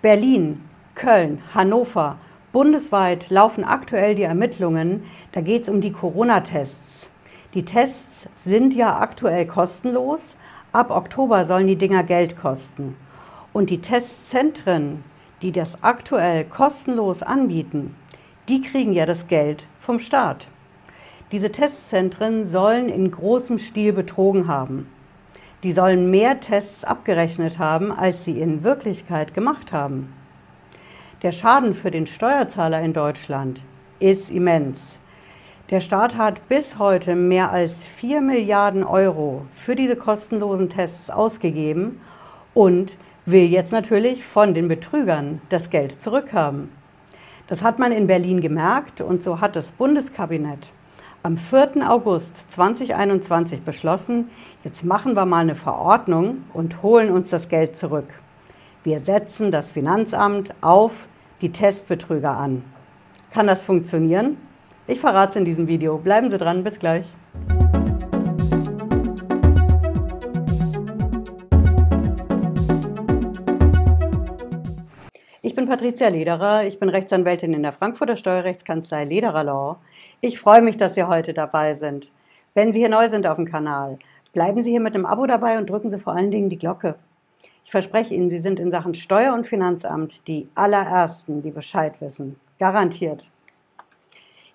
Berlin, Köln, Hannover, bundesweit laufen aktuell die Ermittlungen. Da geht es um die Corona-Tests. Die Tests sind ja aktuell kostenlos. Ab Oktober sollen die Dinger Geld kosten. Und die Testzentren, die das aktuell kostenlos anbieten, die kriegen ja das Geld vom Staat. Diese Testzentren sollen in großem Stil betrogen haben. Die sollen mehr Tests abgerechnet haben, als sie in Wirklichkeit gemacht haben. Der Schaden für den Steuerzahler in Deutschland ist immens. Der Staat hat bis heute mehr als 4 Milliarden Euro für diese kostenlosen Tests ausgegeben und will jetzt natürlich von den Betrügern das Geld zurückhaben. Das hat man in Berlin gemerkt und so hat das Bundeskabinett am 4. August 2021 beschlossen, jetzt machen wir mal eine Verordnung und holen uns das Geld zurück. Wir setzen das Finanzamt auf die Testbetrüger an. Kann das funktionieren? Ich verrate es in diesem Video. Bleiben Sie dran, bis gleich. Bin Patricia Lederer, ich bin Rechtsanwältin in der Frankfurter Steuerrechtskanzlei Lederer Law. Ich freue mich, dass Sie heute dabei sind. Wenn Sie hier neu sind auf dem Kanal, bleiben Sie hier mit dem Abo dabei und drücken Sie vor allen Dingen die Glocke. Ich verspreche Ihnen, Sie sind in Sachen Steuer- und Finanzamt die allerersten, die Bescheid wissen. Garantiert.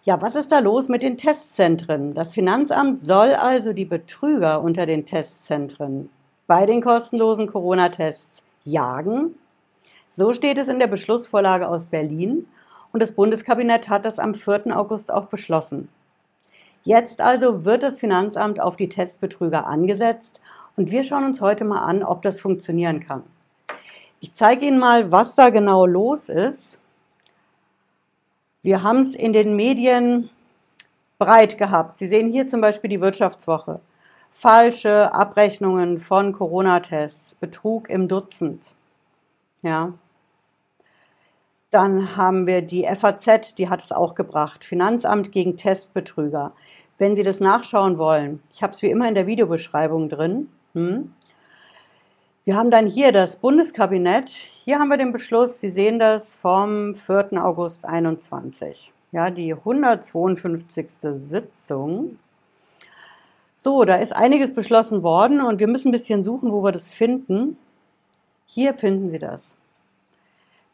Ja, was ist da los mit den Testzentren? Das Finanzamt soll also die Betrüger unter den Testzentren bei den kostenlosen Corona-Tests jagen so steht es in der Beschlussvorlage aus Berlin und das Bundeskabinett hat das am 4. August auch beschlossen. Jetzt also wird das Finanzamt auf die Testbetrüger angesetzt und wir schauen uns heute mal an, ob das funktionieren kann. Ich zeige Ihnen mal, was da genau los ist. Wir haben es in den Medien breit gehabt. Sie sehen hier zum Beispiel die Wirtschaftswoche. Falsche Abrechnungen von Corona-Tests, Betrug im Dutzend. Ja. Dann haben wir die FAZ, die hat es auch gebracht. Finanzamt gegen Testbetrüger. Wenn Sie das nachschauen wollen, ich habe es wie immer in der Videobeschreibung drin. Hm. Wir haben dann hier das Bundeskabinett. Hier haben wir den Beschluss, Sie sehen das vom 4. August 21. Ja, die 152. Sitzung. So, da ist einiges beschlossen worden und wir müssen ein bisschen suchen, wo wir das finden. Hier finden Sie das.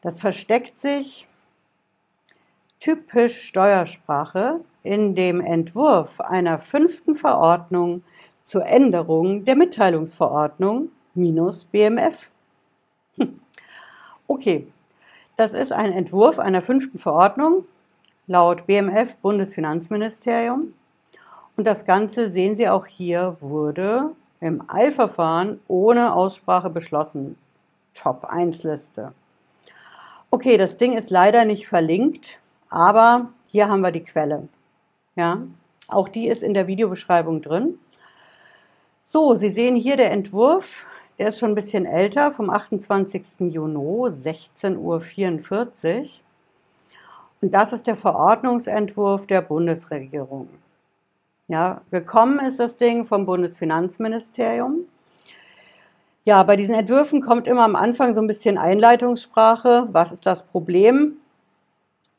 Das versteckt sich typisch Steuersprache in dem Entwurf einer fünften Verordnung zur Änderung der Mitteilungsverordnung minus BMF. Okay, das ist ein Entwurf einer fünften Verordnung laut BMF Bundesfinanzministerium. Und das Ganze, sehen Sie auch hier, wurde im Eilverfahren ohne Aussprache beschlossen. Top-1-Liste. Okay, das Ding ist leider nicht verlinkt, aber hier haben wir die Quelle. Ja, auch die ist in der Videobeschreibung drin. So, Sie sehen hier der Entwurf, der ist schon ein bisschen älter, vom 28. Juni, 16.44 Uhr. Und das ist der Verordnungsentwurf der Bundesregierung. Ja, gekommen ist das Ding vom Bundesfinanzministerium. Ja, bei diesen Entwürfen kommt immer am Anfang so ein bisschen Einleitungssprache. Was ist das Problem?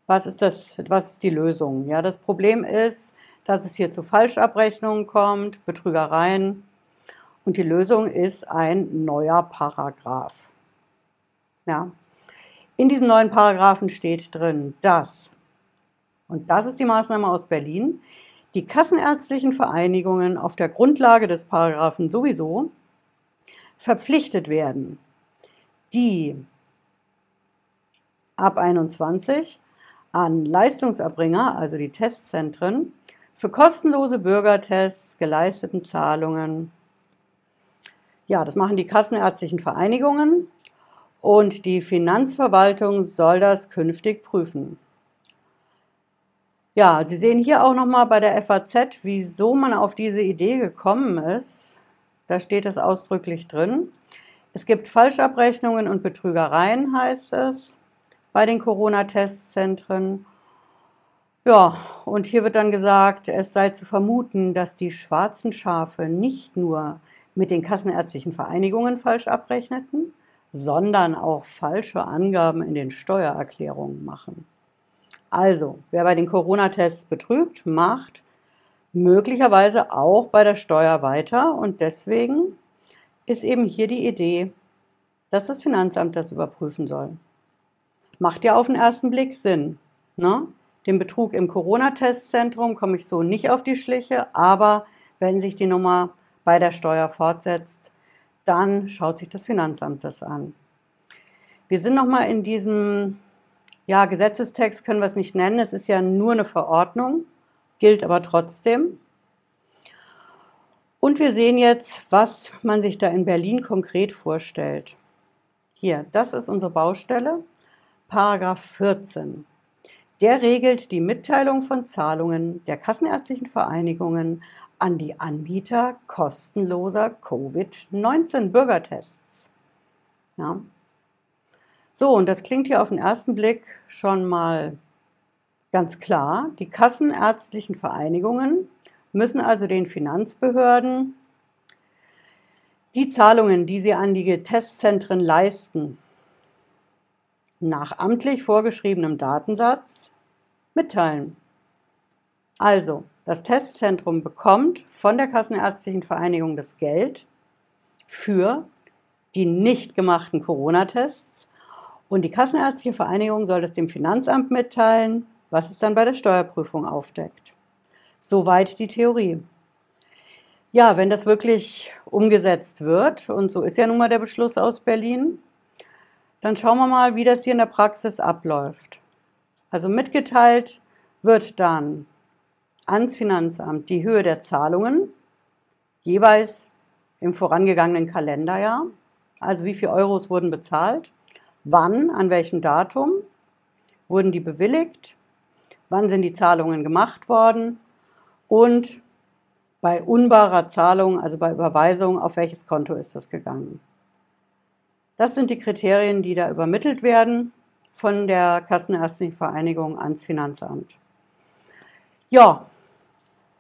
Was ist, das, was ist die Lösung? Ja, das Problem ist, dass es hier zu Falschabrechnungen kommt, Betrügereien. Und die Lösung ist ein neuer Paragraph. Ja. In diesem neuen Paragraphen steht drin, dass, und das ist die Maßnahme aus Berlin, die kassenärztlichen Vereinigungen auf der Grundlage des Paragraphen sowieso verpflichtet werden, die ab 21 an Leistungserbringer, also die Testzentren, für kostenlose Bürgertests geleisteten Zahlungen. Ja, das machen die kassenärztlichen Vereinigungen und die Finanzverwaltung soll das künftig prüfen. Ja, Sie sehen hier auch nochmal bei der FAZ, wieso man auf diese Idee gekommen ist. Da steht es ausdrücklich drin. Es gibt Falschabrechnungen und Betrügereien, heißt es, bei den Corona-Testzentren. Ja, und hier wird dann gesagt, es sei zu vermuten, dass die schwarzen Schafe nicht nur mit den kassenärztlichen Vereinigungen falsch abrechneten, sondern auch falsche Angaben in den Steuererklärungen machen. Also, wer bei den Corona-Tests betrügt, macht möglicherweise auch bei der Steuer weiter und deswegen ist eben hier die Idee, dass das Finanzamt das überprüfen soll. Macht ja auf den ersten Blick Sinn. Ne? Den Betrug im Corona-Testzentrum komme ich so nicht auf die Schliche, aber wenn sich die Nummer bei der Steuer fortsetzt, dann schaut sich das Finanzamt das an. Wir sind nochmal in diesem ja, Gesetzestext, können wir es nicht nennen, es ist ja nur eine Verordnung, gilt aber trotzdem. Und wir sehen jetzt, was man sich da in Berlin konkret vorstellt. Hier, das ist unsere Baustelle, Paragraph 14. Der regelt die Mitteilung von Zahlungen der kassenärztlichen Vereinigungen an die Anbieter kostenloser Covid-19-Bürgertests. Ja. So, und das klingt hier auf den ersten Blick schon mal ganz klar. Die kassenärztlichen Vereinigungen müssen also den Finanzbehörden die Zahlungen, die sie an die Testzentren leisten, nach amtlich vorgeschriebenem Datensatz mitteilen. Also, das Testzentrum bekommt von der Kassenärztlichen Vereinigung das Geld für die nicht gemachten Corona-Tests und die Kassenärztliche Vereinigung soll das dem Finanzamt mitteilen, was es dann bei der Steuerprüfung aufdeckt. Soweit die Theorie. Ja, wenn das wirklich umgesetzt wird, und so ist ja nun mal der Beschluss aus Berlin, dann schauen wir mal, wie das hier in der Praxis abläuft. Also mitgeteilt wird dann ans Finanzamt die Höhe der Zahlungen, jeweils im vorangegangenen Kalenderjahr, also wie viele Euros wurden bezahlt, wann, an welchem Datum wurden die bewilligt, wann sind die Zahlungen gemacht worden und bei unbarer Zahlung, also bei Überweisung, auf welches Konto ist das gegangen. Das sind die Kriterien, die da übermittelt werden von der Kassenärztlichen Vereinigung ans Finanzamt. Ja,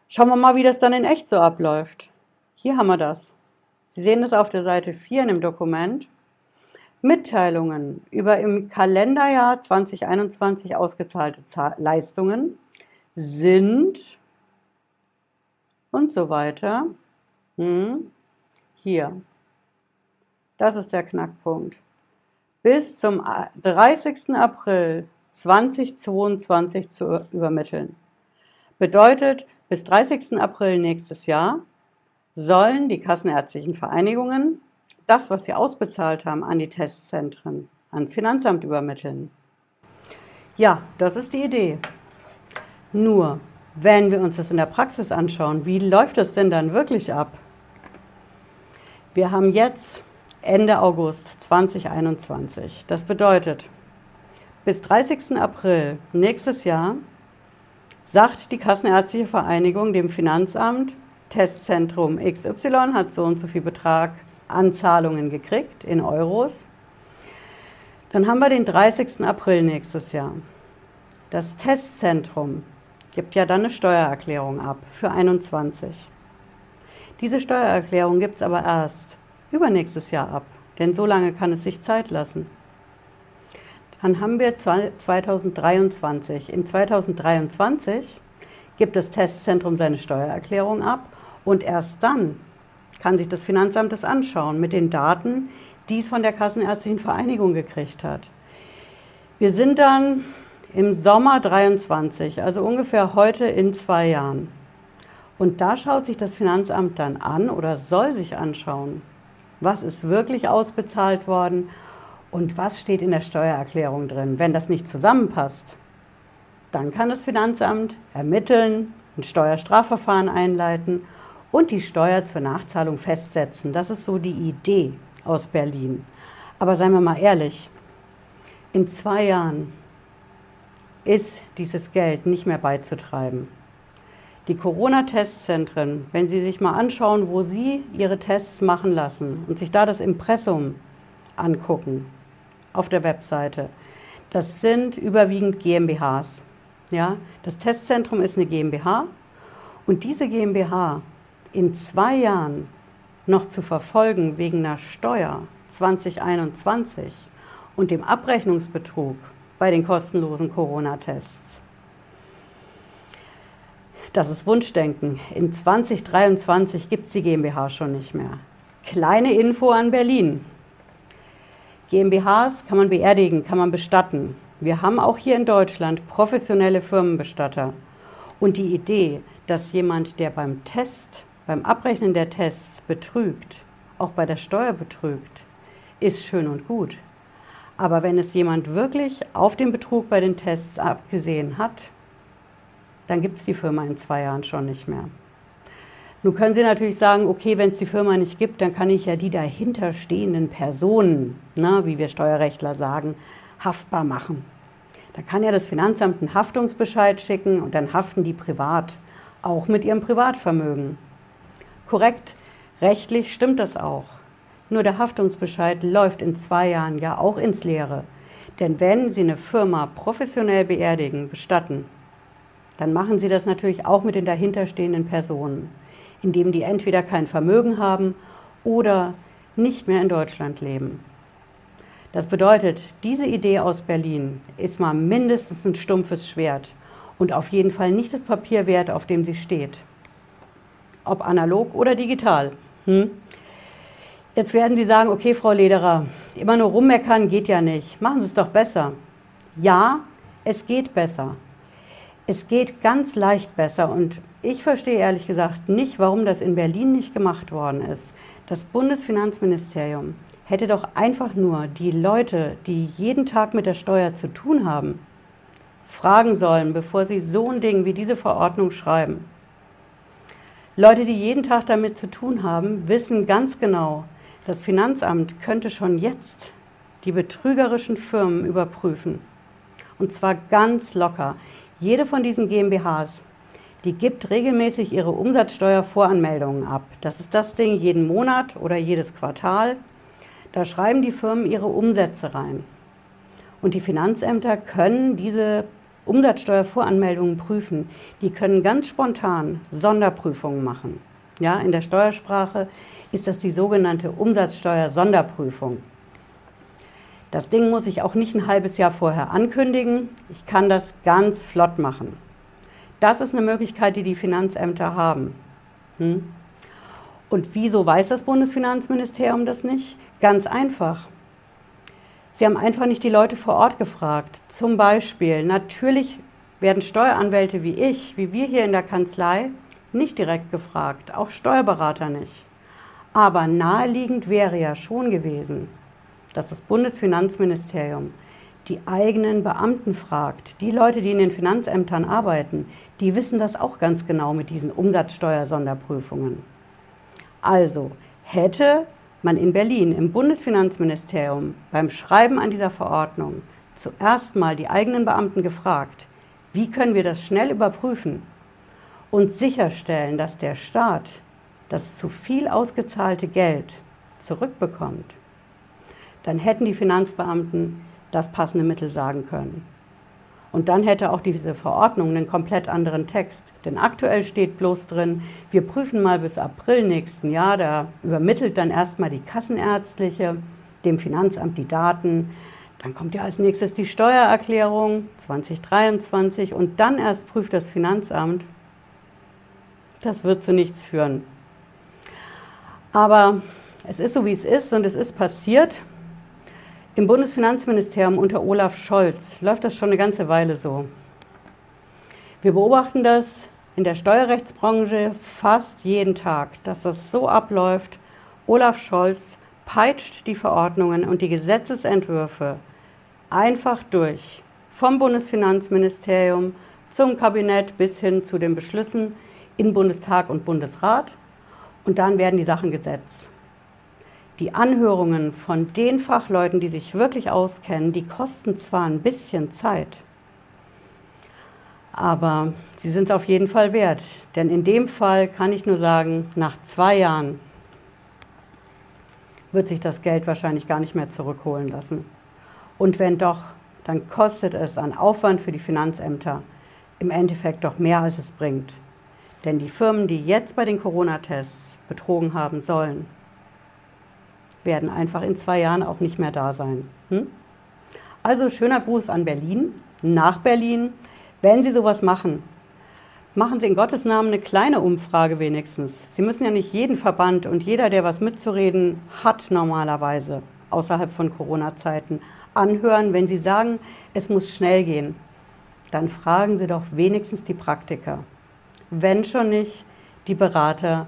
schauen wir mal, wie das dann in echt so abläuft. Hier haben wir das. Sie sehen es auf der Seite 4 in dem Dokument. Mitteilungen über im Kalenderjahr 2021 ausgezahlte Leistungen sind und so weiter. Hm. Hier. Das ist der Knackpunkt. Bis zum 30. April 2022 zu übermitteln. Bedeutet, bis 30. April nächstes Jahr sollen die kassenärztlichen Vereinigungen das, was sie ausbezahlt haben, an die Testzentren, ans Finanzamt übermitteln. Ja, das ist die Idee. Nur, wenn wir uns das in der Praxis anschauen, wie läuft das denn dann wirklich ab? Wir haben jetzt Ende August 2021. Das bedeutet, bis 30. April nächstes Jahr sagt die Kassenärztliche Vereinigung dem Finanzamt, Testzentrum XY hat so und so viel Betrag an Zahlungen gekriegt in Euros. Dann haben wir den 30. April nächstes Jahr. Das Testzentrum gibt ja dann eine Steuererklärung ab für 21. Diese Steuererklärung gibt es aber erst übernächstes Jahr ab, denn so lange kann es sich Zeit lassen. Dann haben wir 2023. In 2023 gibt das Testzentrum seine Steuererklärung ab und erst dann kann sich das Finanzamt das anschauen mit den Daten, die es von der Kassenärztlichen Vereinigung gekriegt hat. Wir sind dann im Sommer 23, also ungefähr heute in zwei Jahren. Und da schaut sich das Finanzamt dann an oder soll sich anschauen, was ist wirklich ausbezahlt worden und was steht in der Steuererklärung drin. Wenn das nicht zusammenpasst, dann kann das Finanzamt ermitteln, ein Steuerstrafverfahren einleiten und die Steuer zur Nachzahlung festsetzen. Das ist so die Idee aus Berlin. Aber seien wir mal ehrlich, in zwei Jahren ist dieses Geld nicht mehr beizutreiben. Die Corona-Testzentren, wenn Sie sich mal anschauen, wo Sie Ihre Tests machen lassen und sich da das Impressum angucken auf der Webseite, das sind überwiegend GmbHs. Ja? Das Testzentrum ist eine GmbH und diese GmbH in zwei Jahren noch zu verfolgen wegen einer Steuer, 2021 und dem Abrechnungsbetrug bei den kostenlosen Corona-Tests. Das ist Wunschdenken. In 2023 gibt es die GmbH schon nicht mehr. Kleine Info an Berlin. GmbHs kann man beerdigen, kann man bestatten. Wir haben auch hier in Deutschland professionelle Firmenbestatter. Und die Idee, dass jemand, der beim Test, beim Abrechnen der Tests betrügt, auch bei der Steuer betrügt, ist schön und gut. Aber wenn es jemand wirklich auf den Betrug bei den Tests abgesehen hat, dann gibt es die Firma in zwei Jahren schon nicht mehr. Nun können Sie natürlich sagen, okay, wenn es die Firma nicht gibt, dann kann ich ja die dahinterstehenden Personen, na, wie wir Steuerrechtler sagen, haftbar machen. Da kann ja das Finanzamt einen Haftungsbescheid schicken und dann haften die privat, auch mit ihrem Privatvermögen. Korrekt, rechtlich stimmt das auch. Nur der Haftungsbescheid läuft in zwei Jahren ja auch ins Leere. Denn wenn Sie eine Firma professionell beerdigen, bestatten, dann machen Sie das natürlich auch mit den dahinterstehenden Personen indem die entweder kein Vermögen haben oder nicht mehr in Deutschland leben. Das bedeutet, diese Idee aus Berlin ist mal mindestens ein stumpfes Schwert und auf jeden Fall nicht das Papier wert, auf dem sie steht. Ob analog oder digital. Hm? Jetzt werden Sie sagen, okay, Frau Lederer, immer nur rummeckern geht ja nicht. Machen Sie es doch besser. Ja, es geht besser. Es geht ganz leicht besser und ich verstehe ehrlich gesagt nicht, warum das in Berlin nicht gemacht worden ist. Das Bundesfinanzministerium hätte doch einfach nur die Leute, die jeden Tag mit der Steuer zu tun haben, fragen sollen, bevor sie so ein Ding wie diese Verordnung schreiben. Leute, die jeden Tag damit zu tun haben, wissen ganz genau, das Finanzamt könnte schon jetzt die betrügerischen Firmen überprüfen. Und zwar ganz locker. Jede von diesen GmbHs die gibt regelmäßig ihre Umsatzsteuervoranmeldungen ab. Das ist das Ding jeden Monat oder jedes Quartal. Da schreiben die Firmen ihre Umsätze rein. Und die Finanzämter können diese Umsatzsteuervoranmeldungen prüfen. Die können ganz spontan Sonderprüfungen machen. Ja, in der Steuersprache ist das die sogenannte Umsatzsteuer-Sonderprüfung. Das Ding muss ich auch nicht ein halbes Jahr vorher ankündigen. Ich kann das ganz flott machen. Das ist eine Möglichkeit, die die Finanzämter haben. Hm? Und wieso weiß das Bundesfinanzministerium das nicht? Ganz einfach. Sie haben einfach nicht die Leute vor Ort gefragt. Zum Beispiel, natürlich werden Steueranwälte wie ich, wie wir hier in der Kanzlei, nicht direkt gefragt, auch Steuerberater nicht. Aber naheliegend wäre ja schon gewesen, dass das Bundesfinanzministerium die eigenen Beamten fragt, die Leute, die in den Finanzämtern arbeiten, die wissen das auch ganz genau mit diesen Umsatzsteuersonderprüfungen. Also hätte man in Berlin im Bundesfinanzministerium beim Schreiben an dieser Verordnung zuerst mal die eigenen Beamten gefragt, wie können wir das schnell überprüfen und sicherstellen, dass der Staat das zu viel ausgezahlte Geld zurückbekommt, dann hätten die Finanzbeamten das passende Mittel sagen können. Und dann hätte auch diese Verordnung einen komplett anderen Text. Denn aktuell steht bloß drin, wir prüfen mal bis April nächsten Jahr, da übermittelt dann erstmal die Kassenärztliche dem Finanzamt die Daten. Dann kommt ja als nächstes die Steuererklärung 2023 und dann erst prüft das Finanzamt. Das wird zu nichts führen. Aber es ist so, wie es ist und es ist passiert. Im Bundesfinanzministerium unter Olaf Scholz läuft das schon eine ganze Weile so. Wir beobachten das in der Steuerrechtsbranche fast jeden Tag, dass das so abläuft. Olaf Scholz peitscht die Verordnungen und die Gesetzesentwürfe einfach durch. Vom Bundesfinanzministerium zum Kabinett bis hin zu den Beschlüssen in Bundestag und Bundesrat. Und dann werden die Sachen Gesetz die Anhörungen von den Fachleuten, die sich wirklich auskennen, die kosten zwar ein bisschen Zeit, aber sie sind es auf jeden Fall wert. Denn in dem Fall kann ich nur sagen, nach zwei Jahren wird sich das Geld wahrscheinlich gar nicht mehr zurückholen lassen. Und wenn doch, dann kostet es an Aufwand für die Finanzämter im Endeffekt doch mehr, als es bringt. Denn die Firmen, die jetzt bei den Corona-Tests betrogen haben sollen, werden einfach in zwei Jahren auch nicht mehr da sein. Hm? Also schöner Gruß an Berlin, nach Berlin. Wenn Sie sowas machen, machen Sie in Gottes Namen eine kleine Umfrage wenigstens. Sie müssen ja nicht jeden Verband und jeder, der was mitzureden hat normalerweise außerhalb von Corona-Zeiten, anhören, wenn Sie sagen, es muss schnell gehen. Dann fragen Sie doch wenigstens die Praktiker. Wenn schon nicht, die Berater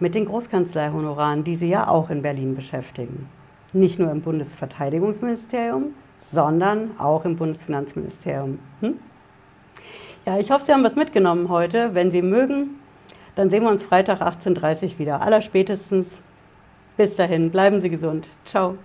mit den Großkanzleihonoraren, die Sie ja auch in Berlin beschäftigen. Nicht nur im Bundesverteidigungsministerium, sondern auch im Bundesfinanzministerium. Hm? Ja, ich hoffe, Sie haben was mitgenommen heute. Wenn Sie mögen, dann sehen wir uns Freitag 18.30 Uhr wieder. Allerspätestens. Bis dahin, bleiben Sie gesund. Ciao.